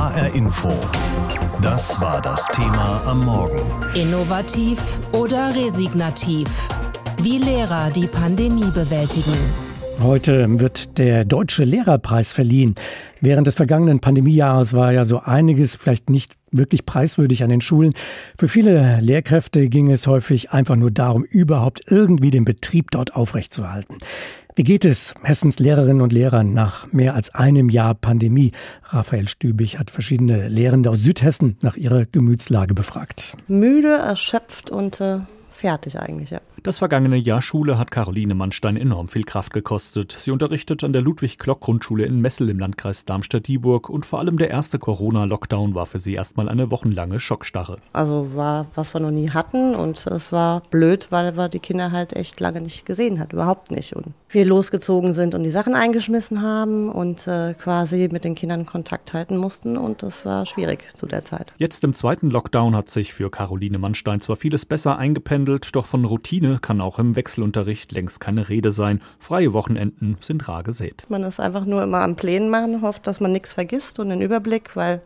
HR Info. Das war das Thema am Morgen. Innovativ oder resignativ? Wie Lehrer die Pandemie bewältigen. Heute wird der Deutsche Lehrerpreis verliehen. Während des vergangenen Pandemiejahres war ja so einiges vielleicht nicht wirklich preiswürdig an den Schulen. Für viele Lehrkräfte ging es häufig einfach nur darum, überhaupt irgendwie den Betrieb dort aufrechtzuerhalten. Wie geht es Hessens Lehrerinnen und Lehrern nach mehr als einem Jahr Pandemie? Raphael Stübig hat verschiedene Lehrende aus Südhessen nach ihrer Gemütslage befragt. Müde, erschöpft und äh, fertig eigentlich, ja. Das vergangene Jahr Schule hat Caroline Mannstein enorm viel Kraft gekostet. Sie unterrichtet an der Ludwig-Klock-Grundschule in Messel im Landkreis Darmstadt-Dieburg und vor allem der erste Corona-Lockdown war für sie erstmal eine wochenlange Schockstarre. Also war, was wir noch nie hatten und es war blöd, weil wir die Kinder halt echt lange nicht gesehen hat, überhaupt nicht. Und wir losgezogen sind und die Sachen eingeschmissen haben und äh, quasi mit den Kindern Kontakt halten mussten und das war schwierig zu der Zeit. Jetzt im zweiten Lockdown hat sich für Caroline Mannstein zwar vieles besser eingependelt, doch von Routine kann auch im Wechselunterricht längst keine Rede sein. Freie Wochenenden sind rar gesät. Man ist einfach nur immer am Plänen machen, hofft, dass man nichts vergisst und den Überblick, weil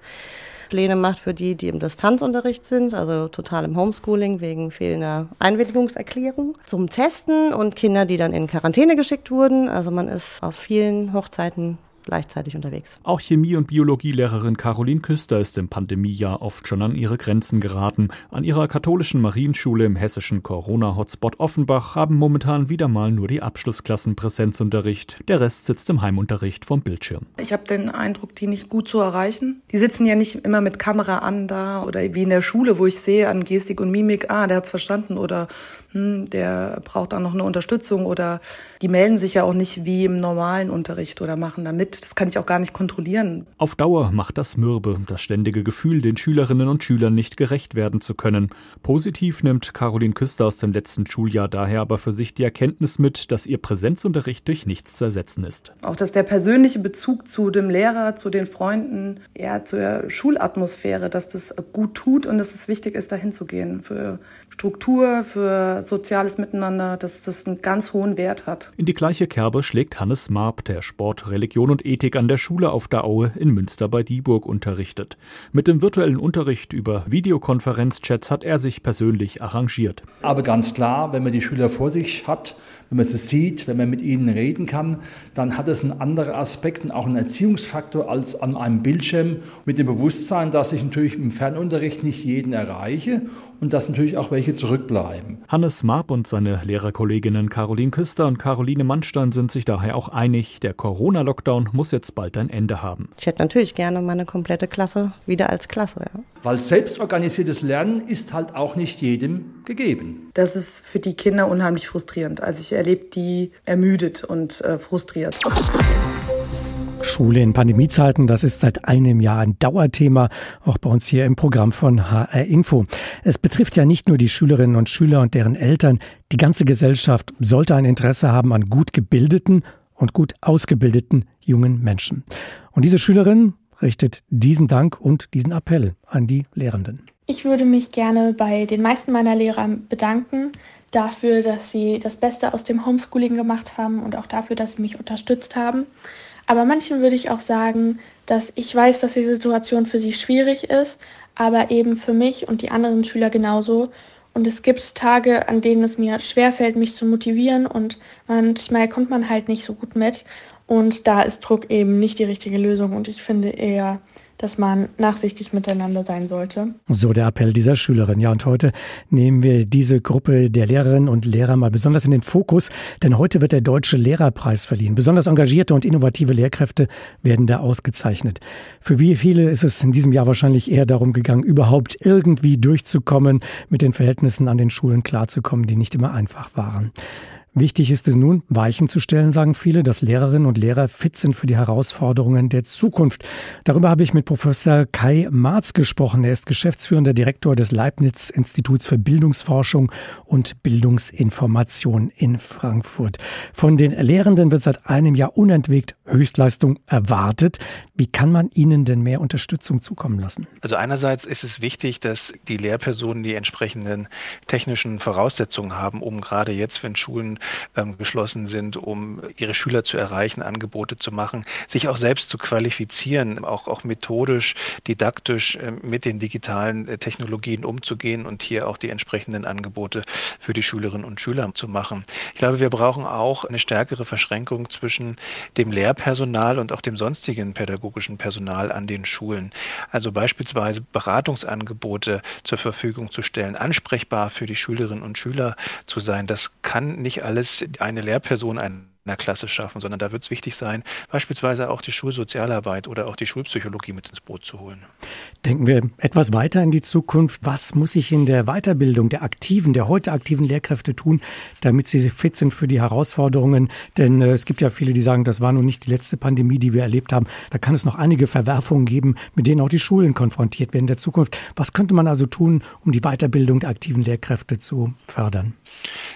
Pläne macht für die, die im Distanzunterricht sind, also total im Homeschooling wegen fehlender Einwilligungserklärung, zum Testen und Kinder, die dann in Quarantäne geschickt wurden. Also man ist auf vielen Hochzeiten gleichzeitig unterwegs. Auch Chemie- und Biologielehrerin Caroline Küster ist im Pandemiejahr oft schon an ihre Grenzen geraten. An ihrer katholischen Marienschule im hessischen Corona-Hotspot Offenbach haben momentan wieder mal nur die Abschlussklassen Präsenzunterricht. Der Rest sitzt im Heimunterricht vom Bildschirm. Ich habe den Eindruck, die nicht gut zu erreichen. Die sitzen ja nicht immer mit Kamera an da oder wie in der Schule, wo ich sehe an Gestik und Mimik, ah, der hat's verstanden oder hm, der braucht auch noch eine Unterstützung oder die melden sich ja auch nicht wie im normalen Unterricht oder machen da mit. Das kann ich auch gar nicht kontrollieren. Auf Dauer macht das mürbe, das ständige Gefühl, den Schülerinnen und Schülern nicht gerecht werden zu können. Positiv nimmt Caroline Küster aus dem letzten Schuljahr daher aber für sich die Erkenntnis mit, dass ihr Präsenzunterricht durch nichts zu ersetzen ist. Auch dass der persönliche Bezug zu dem Lehrer, zu den Freunden, ja, zur Schulatmosphäre, dass das gut tut und dass es wichtig ist, dahin zu gehen. Für Struktur, für soziales Miteinander, dass das einen ganz hohen Wert hat. In die gleiche Kerbe schlägt Hannes Marb, der Sport, Religion und Ethik an der Schule auf der Aue in Münster bei Dieburg unterrichtet. Mit dem virtuellen Unterricht über Videokonferenzchats hat er sich persönlich arrangiert. Aber ganz klar, wenn man die Schüler vor sich hat, wenn man sie sieht, wenn man mit ihnen reden kann, dann hat es einen anderen Aspekt und auch einen Erziehungsfaktor als an einem Bildschirm mit dem Bewusstsein, dass ich natürlich im Fernunterricht nicht jeden erreiche und dass natürlich auch welche zurückbleiben. Hannes Marb und seine Lehrerkolleginnen Caroline Küster und Caroline Mannstein sind sich daher auch einig, der Corona-Lockdown muss jetzt bald ein Ende haben. Ich hätte natürlich gerne meine komplette Klasse wieder als Klasse. Ja. Weil selbstorganisiertes Lernen ist halt auch nicht jedem gegeben. Das ist für die Kinder unheimlich frustrierend. Also ich erlebe die ermüdet und äh, frustriert. Schule in Pandemiezeiten, das ist seit einem Jahr ein Dauerthema, auch bei uns hier im Programm von HR Info. Es betrifft ja nicht nur die Schülerinnen und Schüler und deren Eltern. Die ganze Gesellschaft sollte ein Interesse haben an gut gebildeten und gut ausgebildeten jungen Menschen. Und diese Schülerin richtet diesen Dank und diesen Appell an die Lehrenden. Ich würde mich gerne bei den meisten meiner Lehrer bedanken dafür, dass sie das Beste aus dem Homeschooling gemacht haben und auch dafür, dass sie mich unterstützt haben. Aber manchen würde ich auch sagen, dass ich weiß, dass die Situation für sie schwierig ist, aber eben für mich und die anderen Schüler genauso. Und es gibt Tage, an denen es mir schwerfällt, mich zu motivieren und manchmal kommt man halt nicht so gut mit. Und da ist Druck eben nicht die richtige Lösung und ich finde eher, dass man nachsichtig miteinander sein sollte. So der Appell dieser Schülerin. Ja, und heute nehmen wir diese Gruppe der Lehrerinnen und Lehrer mal besonders in den Fokus, denn heute wird der Deutsche Lehrerpreis verliehen. Besonders engagierte und innovative Lehrkräfte werden da ausgezeichnet. Für wie viele ist es in diesem Jahr wahrscheinlich eher darum gegangen, überhaupt irgendwie durchzukommen, mit den Verhältnissen an den Schulen klarzukommen, die nicht immer einfach waren. Wichtig ist es nun, Weichen zu stellen, sagen viele, dass Lehrerinnen und Lehrer fit sind für die Herausforderungen der Zukunft. Darüber habe ich mit Professor Kai Marz gesprochen. Er ist geschäftsführender Direktor des Leibniz-Instituts für Bildungsforschung und Bildungsinformation in Frankfurt. Von den Lehrenden wird seit einem Jahr unentwegt Höchstleistung erwartet. Wie kann man ihnen denn mehr Unterstützung zukommen lassen? Also einerseits ist es wichtig, dass die Lehrpersonen die entsprechenden technischen Voraussetzungen haben, um gerade jetzt, wenn Schulen ähm, geschlossen sind, um ihre Schüler zu erreichen, Angebote zu machen, sich auch selbst zu qualifizieren, auch, auch methodisch, didaktisch äh, mit den digitalen äh, Technologien umzugehen und hier auch die entsprechenden Angebote für die Schülerinnen und Schüler zu machen. Ich glaube, wir brauchen auch eine stärkere Verschränkung zwischen dem Lehrpersonal und auch dem sonstigen pädagogischen Personal an den Schulen. Also beispielsweise Beratungsangebote zur Verfügung zu stellen, ansprechbar für die Schülerinnen und Schüler zu sein. Das kann nicht alles eine Lehrperson, ein einer Klasse schaffen, sondern da wird es wichtig sein, beispielsweise auch die Schulsozialarbeit oder auch die Schulpsychologie mit ins Boot zu holen. Denken wir etwas weiter in die Zukunft. Was muss sich in der Weiterbildung der aktiven, der heute aktiven Lehrkräfte tun, damit sie fit sind für die Herausforderungen? Denn äh, es gibt ja viele, die sagen, das war nun nicht die letzte Pandemie, die wir erlebt haben. Da kann es noch einige Verwerfungen geben, mit denen auch die Schulen konfrontiert werden in der Zukunft. Was könnte man also tun, um die Weiterbildung der aktiven Lehrkräfte zu fördern?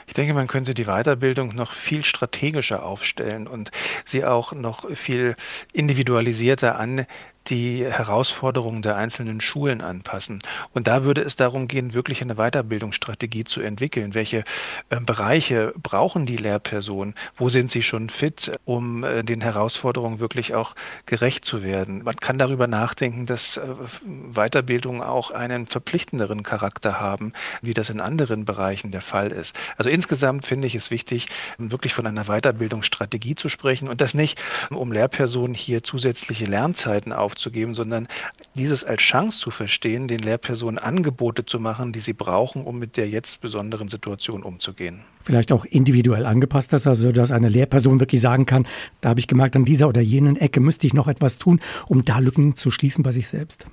Ich denke, man könnte die Weiterbildung noch viel strategischer aufstellen und sie auch noch viel individualisierter an die Herausforderungen der einzelnen Schulen anpassen. Und da würde es darum gehen, wirklich eine Weiterbildungsstrategie zu entwickeln. Welche äh, Bereiche brauchen die Lehrpersonen? Wo sind sie schon fit, um äh, den Herausforderungen wirklich auch gerecht zu werden? Man kann darüber nachdenken, dass äh, Weiterbildung auch einen verpflichtenderen Charakter haben, wie das in anderen Bereichen der Fall ist. Also insgesamt finde ich es wichtig, wirklich von einer Weiterbildungsstrategie zu sprechen und das nicht, um Lehrpersonen hier zusätzliche Lernzeiten aufzunehmen, aufzugeben, sondern dieses als Chance zu verstehen, den Lehrpersonen Angebote zu machen, die sie brauchen, um mit der jetzt besonderen Situation umzugehen. Vielleicht auch individuell angepasst ist, also dass eine Lehrperson wirklich sagen kann, da habe ich gemerkt, an dieser oder jenen Ecke müsste ich noch etwas tun, um da Lücken zu schließen bei sich selbst.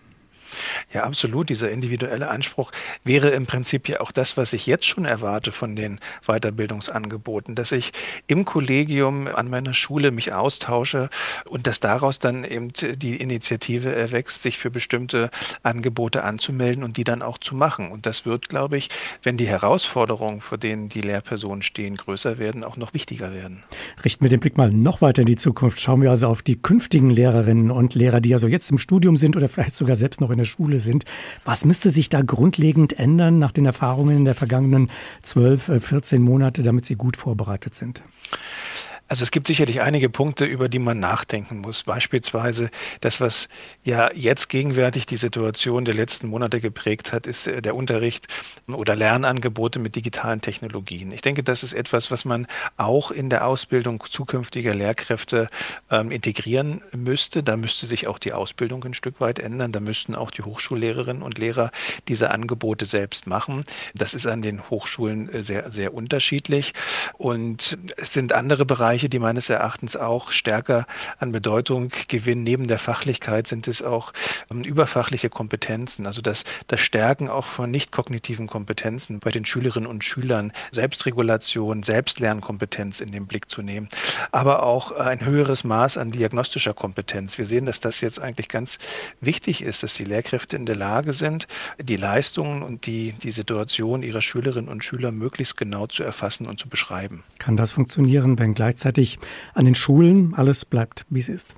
Ja, absolut. Dieser individuelle Anspruch wäre im Prinzip ja auch das, was ich jetzt schon erwarte von den Weiterbildungsangeboten, dass ich im Kollegium an meiner Schule mich austausche und dass daraus dann eben die Initiative erwächst, sich für bestimmte Angebote anzumelden und die dann auch zu machen. Und das wird, glaube ich, wenn die Herausforderungen, vor denen die Lehrpersonen stehen, größer werden, auch noch wichtiger werden. Richten wir den Blick mal noch weiter in die Zukunft. Schauen wir also auf die künftigen Lehrerinnen und Lehrer, die also jetzt im Studium sind oder vielleicht sogar selbst noch in der Schule sind. Was müsste sich da grundlegend ändern nach den Erfahrungen der vergangenen 12, 14 äh, Monate, damit sie gut vorbereitet sind? Also es gibt sicherlich einige Punkte, über die man nachdenken muss. Beispielsweise das, was ja jetzt gegenwärtig die Situation der letzten Monate geprägt hat, ist äh, der Unterricht oder Lernangebote mit digitalen Technologien. Ich denke, das ist etwas, was man auch in der Ausbildung zukünftiger Lehrkräfte ähm, integrieren müsste. Da müsste sich auch die Ausbildung ein Stück weit ändern. Da müssten auch die Hochschullehrerinnen und Lehrer diese Angebote selbst machen. Das ist an den Hochschulen äh, sehr, sehr unterschiedlich. Und es sind andere Bereiche, Bereiche, die meines Erachtens auch stärker an Bedeutung gewinnen. Neben der Fachlichkeit sind es auch ähm, überfachliche Kompetenzen, also das, das Stärken auch von nicht kognitiven Kompetenzen bei den Schülerinnen und Schülern, Selbstregulation, Selbstlernkompetenz in den Blick zu nehmen, aber auch ein höheres Maß an diagnostischer Kompetenz. Wir sehen, dass das jetzt eigentlich ganz wichtig ist, dass die Lehrkräfte in der Lage sind, die Leistungen und die, die Situation ihrer Schülerinnen und Schüler möglichst genau zu erfassen und zu beschreiben. Kann das funktionieren, wenn gleichzeitig gleichzeitig an den Schulen alles bleibt, wie es ist.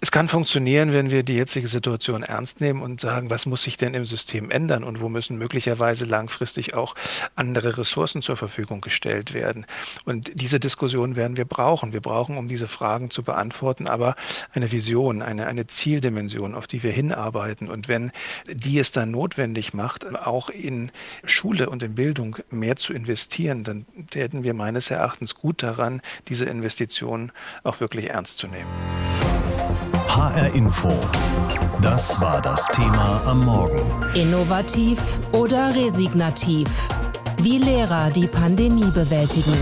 Es kann funktionieren, wenn wir die jetzige Situation ernst nehmen und sagen, was muss sich denn im System ändern und wo müssen möglicherweise langfristig auch andere Ressourcen zur Verfügung gestellt werden. Und diese Diskussion werden wir brauchen. Wir brauchen, um diese Fragen zu beantworten, aber eine Vision, eine, eine Zieldimension, auf die wir hinarbeiten. Und wenn die es dann notwendig macht, auch in Schule und in Bildung mehr zu investieren, dann täten wir meines Erachtens gut daran, diese Investitionen auch wirklich ernst zu nehmen. HR Info. Das war das Thema am Morgen. Innovativ oder resignativ? Wie Lehrer die Pandemie bewältigen.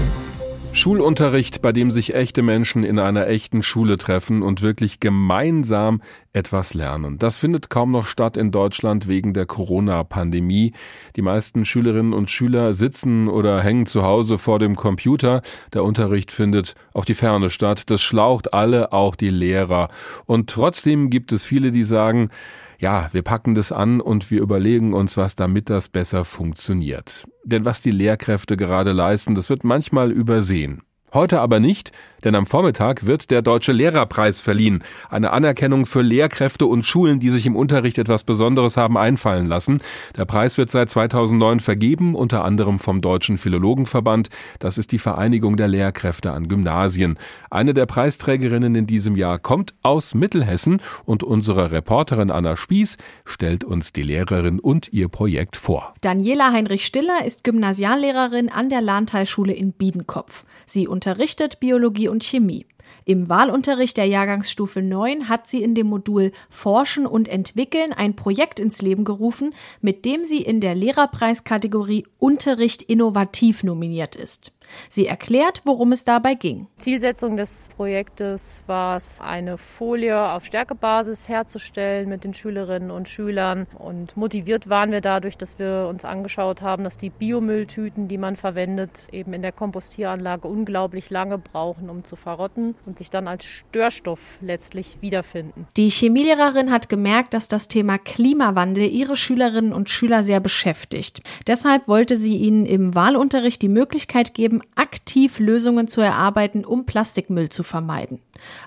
Schulunterricht, bei dem sich echte Menschen in einer echten Schule treffen und wirklich gemeinsam etwas lernen. Das findet kaum noch statt in Deutschland wegen der Corona-Pandemie. Die meisten Schülerinnen und Schüler sitzen oder hängen zu Hause vor dem Computer. Der Unterricht findet auf die Ferne statt. Das schlaucht alle, auch die Lehrer. Und trotzdem gibt es viele, die sagen, ja, wir packen das an und wir überlegen uns was, damit das besser funktioniert. Denn was die Lehrkräfte gerade leisten, das wird manchmal übersehen. Heute aber nicht, Denn am Vormittag wird der Deutsche Lehrerpreis verliehen. Eine Anerkennung für Lehrkräfte und Schulen, die sich im Unterricht etwas Besonderes haben einfallen lassen. Der Preis wird seit 2009 vergeben, unter anderem vom Deutschen Philologenverband. Das ist die Vereinigung der Lehrkräfte an Gymnasien. Eine der Preisträgerinnen in diesem Jahr kommt aus Mittelhessen und unsere Reporterin Anna Spieß stellt uns die Lehrerin und ihr Projekt vor. Daniela Heinrich-Stiller ist Gymnasiallehrerin an der Lahntalschule in Biedenkopf. Sie unterrichtet Biologie und Chemie. Im Wahlunterricht der Jahrgangsstufe 9 hat sie in dem Modul Forschen und Entwickeln ein Projekt ins Leben gerufen, mit dem sie in der Lehrerpreiskategorie Unterricht innovativ nominiert ist. Sie erklärt, worum es dabei ging. Zielsetzung des Projektes war es, eine Folie auf Stärkebasis herzustellen mit den Schülerinnen und Schülern. Und motiviert waren wir dadurch, dass wir uns angeschaut haben, dass die Biomülltüten, die man verwendet, eben in der Kompostieranlage unglaublich lange brauchen, um zu verrotten und sich dann als Störstoff letztlich wiederfinden. Die Chemielehrerin hat gemerkt, dass das Thema Klimawandel ihre Schülerinnen und Schüler sehr beschäftigt. Deshalb wollte sie ihnen im Wahlunterricht die Möglichkeit geben, eben aktiv Lösungen zu erarbeiten, um Plastikmüll zu vermeiden.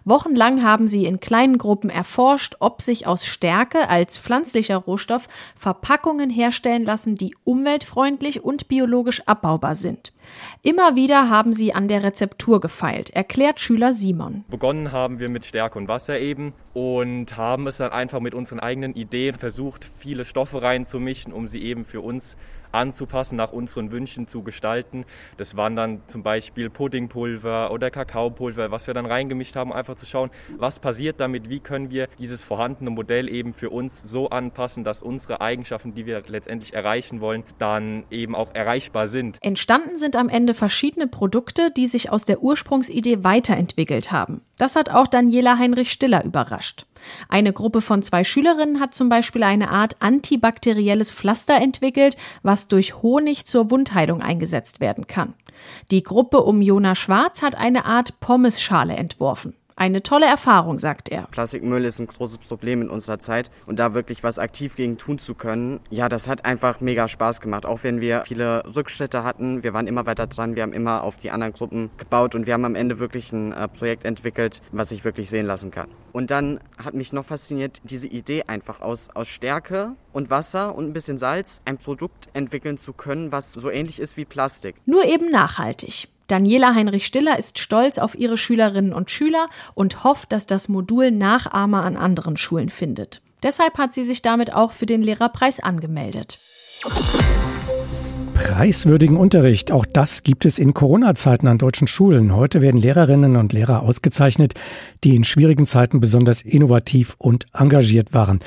Wochenlang haben sie in kleinen Gruppen erforscht, ob sich aus Stärke als pflanzlicher Rohstoff Verpackungen herstellen lassen, die umweltfreundlich und biologisch abbaubar sind. Immer wieder haben sie an der Rezeptur gefeilt, erklärt Schüler Simon. Begonnen haben wir mit Stärke und Wasser eben und haben es dann einfach mit unseren eigenen Ideen versucht, viele Stoffe reinzumischen, um sie eben für uns anzupassen, nach unseren Wünschen zu gestalten. Das waren dann zum Beispiel Puddingpulver oder Kakaopulver, was wir dann reingemischt haben, einfach zu schauen, was passiert damit, wie können wir dieses vorhandene Modell eben für uns so anpassen, dass unsere Eigenschaften, die wir letztendlich erreichen wollen, dann eben auch erreichbar sind. Entstanden sind am Ende verschiedene Produkte, die sich aus der Ursprungsidee weiterentwickelt haben. Das hat auch Daniela Heinrich Stiller überrascht. Eine Gruppe von zwei Schülerinnen hat zum Beispiel eine Art antibakterielles Pflaster entwickelt, was durch Honig zur Wundheilung eingesetzt werden kann. Die Gruppe um Jona Schwarz hat eine Art Pommesschale entworfen. Eine tolle Erfahrung, sagt er. Plastikmüll ist ein großes Problem in unserer Zeit und da wirklich was aktiv gegen tun zu können, ja, das hat einfach mega Spaß gemacht. Auch wenn wir viele Rückschritte hatten, wir waren immer weiter dran, wir haben immer auf die anderen Gruppen gebaut und wir haben am Ende wirklich ein äh, Projekt entwickelt, was sich wirklich sehen lassen kann. Und dann hat mich noch fasziniert diese Idee einfach aus, aus Stärke und Wasser und ein bisschen Salz ein Produkt entwickeln zu können, was so ähnlich ist wie Plastik. Nur eben nachhaltig. Daniela Heinrich-Stiller ist stolz auf ihre Schülerinnen und Schüler und hofft, dass das Modul Nachahmer an anderen Schulen findet. Deshalb hat sie sich damit auch für den Lehrerpreis angemeldet. Preiswürdigen Unterricht, auch das gibt es in Corona-Zeiten an deutschen Schulen. Heute werden Lehrerinnen und Lehrer ausgezeichnet, die in schwierigen Zeiten besonders innovativ und engagiert waren.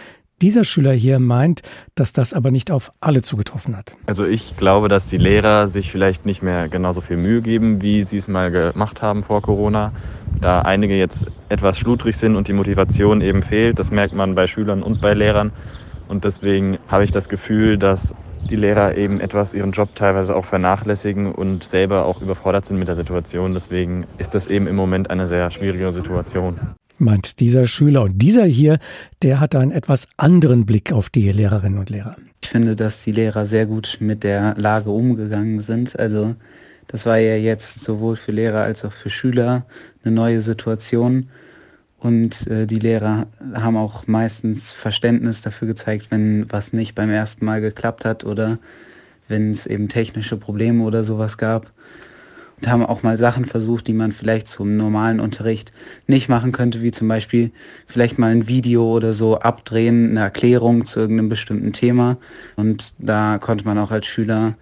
Dieser Schüler hier meint, dass das aber nicht auf alle zugetroffen hat. Also ich glaube, dass die Lehrer sich vielleicht nicht mehr genauso viel Mühe geben, wie sie es mal gemacht haben vor Corona. Da einige jetzt etwas schludrig sind und die Motivation eben fehlt, das merkt man bei Schülern und bei Lehrern. Und deswegen habe ich das Gefühl, dass die Lehrer eben etwas ihren Job teilweise auch vernachlässigen und selber auch überfordert sind mit der Situation. Deswegen ist das eben im Moment eine sehr schwierige Situation meint dieser Schüler. Und dieser hier, der hat einen etwas anderen Blick auf die Lehrerinnen und Lehrer. Ich finde, dass die Lehrer sehr gut mit der Lage umgegangen sind. Also das war ja jetzt sowohl für Lehrer als auch für Schüler eine neue Situation. Und äh, die Lehrer haben auch meistens Verständnis dafür gezeigt, wenn was nicht beim ersten Mal geklappt hat oder wenn es eben technische Probleme oder sowas gab und haben auch mal Sachen versucht, die man vielleicht zum normalen Unterricht nicht machen könnte, wie zum Beispiel vielleicht mal ein Video oder so abdrehen, eine Erklärung zu irgendeinem bestimmten Thema. Und da konnte man auch als Schüler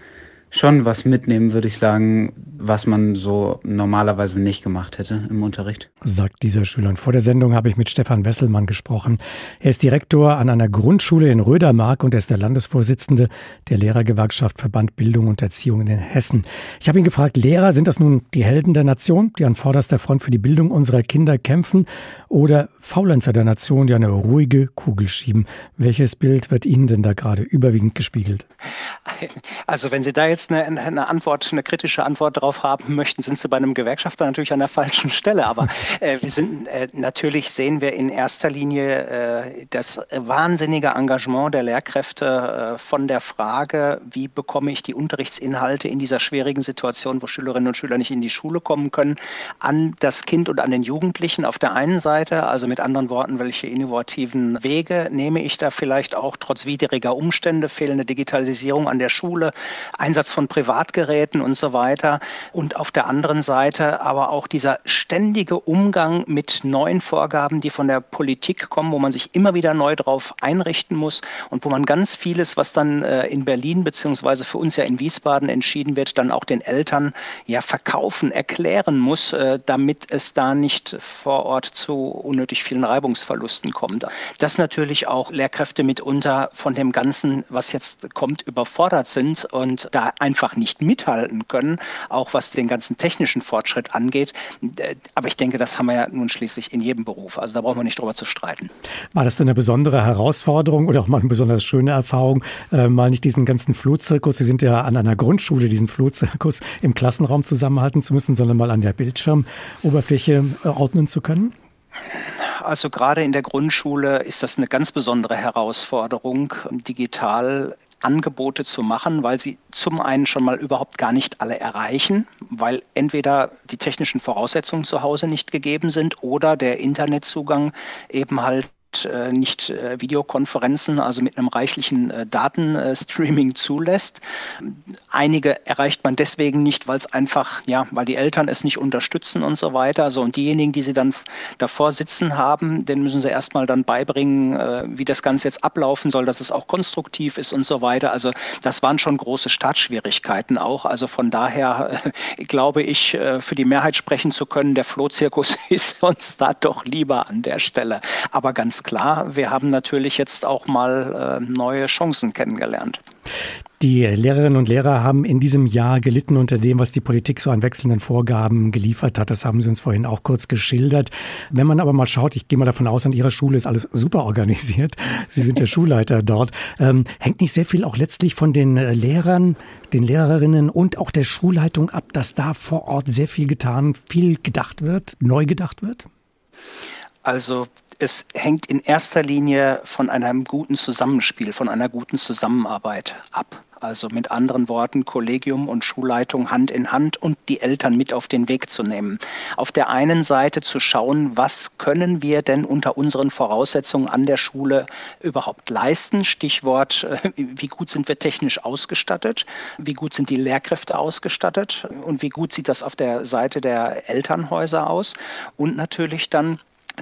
schon was mitnehmen, würde ich sagen, was man so normalerweise nicht gemacht hätte im Unterricht. Sagt dieser Schüler. Und vor der Sendung habe ich mit Stefan Wesselmann gesprochen. Er ist Direktor an einer Grundschule in Rödermark und er ist der Landesvorsitzende der Lehrergewerkschaft Verband Bildung und Erziehung in Hessen. Ich habe ihn gefragt, Lehrer, sind das nun die Helden der Nation, die an vorderster Front für die Bildung unserer Kinder kämpfen oder Faulenzer der Nation, die eine ruhige Kugel schieben? Welches Bild wird Ihnen denn da gerade überwiegend gespiegelt? Also wenn Sie da jetzt jetzt eine, eine Antwort, eine kritische Antwort darauf haben möchten, sind Sie bei einem Gewerkschafter natürlich an der falschen Stelle. Aber äh, wir sind äh, natürlich sehen wir in erster Linie äh, das wahnsinnige Engagement der Lehrkräfte äh, von der Frage, wie bekomme ich die Unterrichtsinhalte in dieser schwierigen Situation, wo Schülerinnen und Schüler nicht in die Schule kommen können, an das Kind und an den Jugendlichen auf der einen Seite, also mit anderen Worten, welche innovativen Wege nehme ich da vielleicht auch trotz widriger Umstände, fehlende Digitalisierung an der Schule, Einsatz von Privatgeräten und so weiter. Und auf der anderen Seite aber auch dieser ständige Umgang mit neuen Vorgaben, die von der Politik kommen, wo man sich immer wieder neu darauf einrichten muss und wo man ganz vieles, was dann äh, in Berlin beziehungsweise für uns ja in Wiesbaden entschieden wird, dann auch den Eltern ja verkaufen, erklären muss, äh, damit es da nicht vor Ort zu unnötig vielen Reibungsverlusten kommt. Dass natürlich auch Lehrkräfte mitunter von dem Ganzen, was jetzt kommt, überfordert sind und da einfach nicht mithalten können, auch was den ganzen technischen Fortschritt angeht. Äh, aber ich denke, das haben wir ja nun schließlich in jedem Beruf. Also da brauchen wir nicht drüber zu streiten. War das denn eine besondere Herausforderung oder auch mal eine besonders schöne Erfahrung, äh, mal nicht diesen ganzen Flohzirkus, Sie sind ja an einer Grundschule, diesen Flohzirkus im Klassenraum zusammenhalten zu müssen, sondern mal an der Bildschirmoberfläche äh, ordnen zu können? Also gerade in der Grundschule ist das eine ganz besondere Herausforderung, digital Angebote zu machen, weil sie zum einen schon mal überhaupt gar nicht alle erreichen, weil entweder die technischen Voraussetzungen zu Hause nicht gegeben sind oder der Internetzugang eben halt nicht äh, Videokonferenzen, also mit einem reichlichen äh, Datenstreaming zulässt. Einige erreicht man deswegen nicht, weil es einfach, ja, weil die Eltern es nicht unterstützen und so weiter. Also und diejenigen, die sie dann davor sitzen haben, denen müssen sie erstmal dann beibringen, wie das Ganze jetzt ablaufen soll, dass es auch konstruktiv ist und so weiter. Also das waren schon große Startschwierigkeiten auch. Also von daher glaube ich, für die Mehrheit sprechen zu können, der Flohzirkus ist uns da doch lieber an der Stelle. Aber ganz klar, wir haben natürlich jetzt auch mal äh, neue Chancen kennengelernt. Die Lehrerinnen und Lehrer haben in diesem Jahr gelitten unter dem, was die Politik so an wechselnden Vorgaben geliefert hat. Das haben Sie uns vorhin auch kurz geschildert. Wenn man aber mal schaut, ich gehe mal davon aus, an Ihrer Schule ist alles super organisiert. Sie sind der Schulleiter dort. Ähm, hängt nicht sehr viel auch letztlich von den äh, Lehrern, den Lehrerinnen und auch der Schulleitung ab, dass da vor Ort sehr viel getan, viel gedacht wird, neu gedacht wird? Also es hängt in erster Linie von einem guten Zusammenspiel, von einer guten Zusammenarbeit ab. Also mit anderen Worten, Kollegium und Schulleitung Hand in Hand und die Eltern mit auf den Weg zu nehmen. Auf der einen Seite zu schauen, was können wir denn unter unseren Voraussetzungen an der Schule überhaupt leisten? Stichwort, äh, wie gut sind wir technisch ausgestattet? Wie gut sind die Lehrkräfte ausgestattet? Und wie gut sieht das auf der Seite der Elternhäuser aus? Und natürlich dann,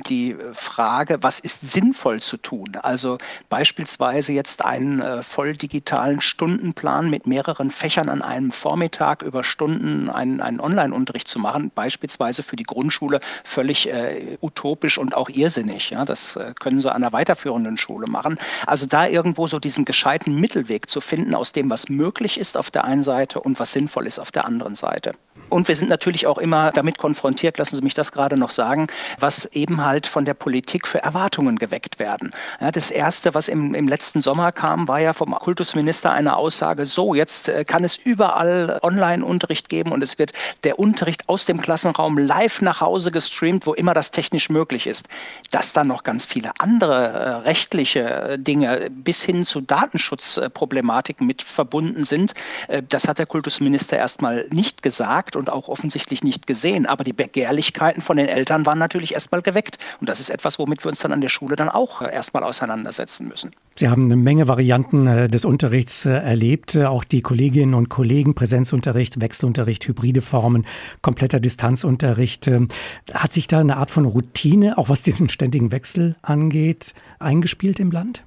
die Frage, was ist sinnvoll zu tun? Also beispielsweise jetzt einen äh, voll digitalen Stundenplan mit mehreren Fächern an einem Vormittag über Stunden einen, einen Online-Unterricht zu machen, beispielsweise für die Grundschule völlig äh, utopisch und auch irrsinnig. Ja? Das äh, können sie an einer weiterführenden Schule machen. Also da irgendwo so diesen gescheiten Mittelweg zu finden aus dem, was möglich ist auf der einen Seite und was sinnvoll ist auf der anderen Seite. Und wir sind natürlich auch immer damit konfrontiert, lassen Sie mich das gerade noch sagen, was eben halt von der Politik für Erwartungen geweckt werden. Ja, das Erste, was im, im letzten Sommer kam, war ja vom Kultusminister eine Aussage, so, jetzt äh, kann es überall Online-Unterricht geben und es wird der Unterricht aus dem Klassenraum live nach Hause gestreamt, wo immer das technisch möglich ist. Dass dann noch ganz viele andere äh, rechtliche äh, Dinge bis hin zu Datenschutzproblematiken mit verbunden sind, äh, das hat der Kultusminister erstmal nicht gesagt und auch offensichtlich nicht gesehen. Aber die Begehrlichkeiten von den Eltern waren natürlich erstmal geweckt. Und das ist etwas, womit wir uns dann an der Schule dann auch äh, erstmal auseinandersetzen müssen. Sie haben eine Menge Varianten äh, des Unterrichts äh, erlebt. Auch die Kolleginnen und Kollegen, Präsenzunterricht, Wechselunterricht, hybride Formen, kompletter Distanzunterricht. Ähm, hat sich da eine Art von Routine, auch was diesen ständigen Wechsel angeht, eingespielt im Land?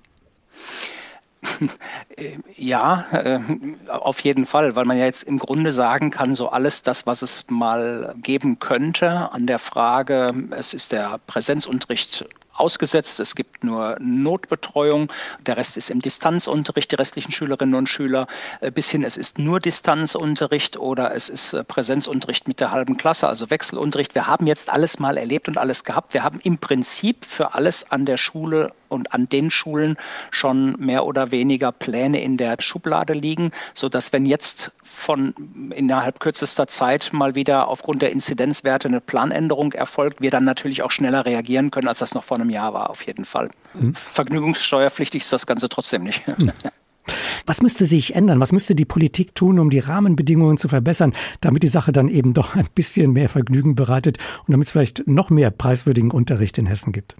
Ja, äh, auf jeden Fall, weil man ja jetzt im Grunde sagen kann, so alles das, was es mal geben könnte an der Frage, es ist der Präsenzunterricht ausgesetzt. Es gibt nur Notbetreuung. Der Rest ist im Distanzunterricht, die restlichen Schülerinnen und Schüler. Äh, bis hin, es ist nur Distanzunterricht oder es ist äh, Präsenzunterricht mit der halben Klasse, also Wechselunterricht. Wir haben jetzt alles mal erlebt und alles gehabt. Wir haben im Prinzip für alles an der Schule und an den Schulen schon mehr oder weniger Pläne in der Schublade liegen, sodass wenn jetzt von innerhalb kürzester Zeit mal wieder aufgrund der Inzidenzwerte eine Planänderung erfolgt, wir dann natürlich auch schneller reagieren können, als das noch vor einem Jahr war, auf jeden Fall. Mhm. Vergnügungssteuerpflichtig ist das Ganze trotzdem nicht. Mhm. Was müsste sich ändern? Was müsste die Politik tun, um die Rahmenbedingungen zu verbessern, damit die Sache dann eben doch ein bisschen mehr Vergnügen bereitet und damit es vielleicht noch mehr preiswürdigen Unterricht in Hessen gibt?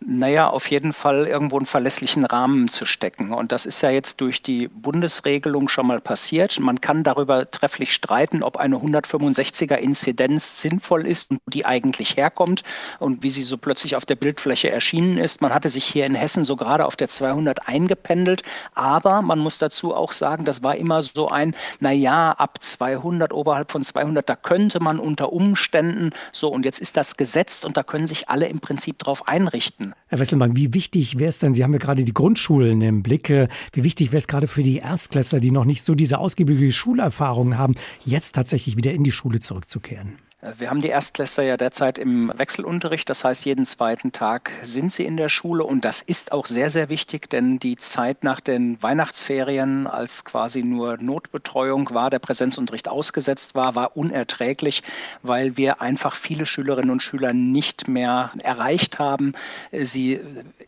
Naja, auf jeden Fall irgendwo einen verlässlichen Rahmen zu stecken. Und das ist ja jetzt durch die Bundesregelung schon mal passiert. Man kann darüber trefflich streiten, ob eine 165er Inzidenz sinnvoll ist und wo die eigentlich herkommt und wie sie so plötzlich auf der Bildfläche erschienen ist. Man hatte sich hier in Hessen so gerade auf der 200 eingependelt. Aber man muss dazu auch sagen, das war immer so ein, naja, ab 200, oberhalb von 200, da könnte man unter Umständen so. Und jetzt ist das gesetzt und da können sich alle im Prinzip drauf einrichten. Herr Wesselmann, wie wichtig wäre es denn, Sie haben ja gerade die Grundschulen im Blick, wie wichtig wäre es gerade für die Erstklässler, die noch nicht so diese ausgiebige Schulerfahrung haben, jetzt tatsächlich wieder in die Schule zurückzukehren? Wir haben die Erstklässler ja derzeit im Wechselunterricht. Das heißt, jeden zweiten Tag sind sie in der Schule. Und das ist auch sehr, sehr wichtig, denn die Zeit nach den Weihnachtsferien, als quasi nur Notbetreuung war, der Präsenzunterricht ausgesetzt war, war unerträglich, weil wir einfach viele Schülerinnen und Schüler nicht mehr erreicht haben. Sie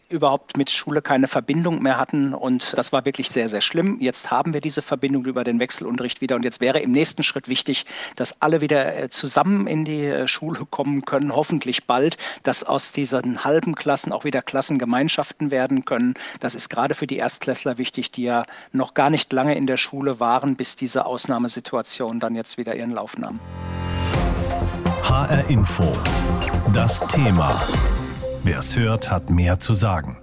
überhaupt mit Schule keine Verbindung mehr hatten. Und das war wirklich sehr, sehr schlimm. Jetzt haben wir diese Verbindung über den Wechselunterricht wieder. Und jetzt wäre im nächsten Schritt wichtig, dass alle wieder äh, zusammen in die äh, Schule kommen können, hoffentlich bald, dass aus diesen halben Klassen auch wieder Klassengemeinschaften werden können. Das ist gerade für die Erstklässler wichtig, die ja noch gar nicht lange in der Schule waren, bis diese Ausnahmesituation dann jetzt wieder ihren Lauf nahm. HR Info. Das Thema. Wer es hört, hat mehr zu sagen.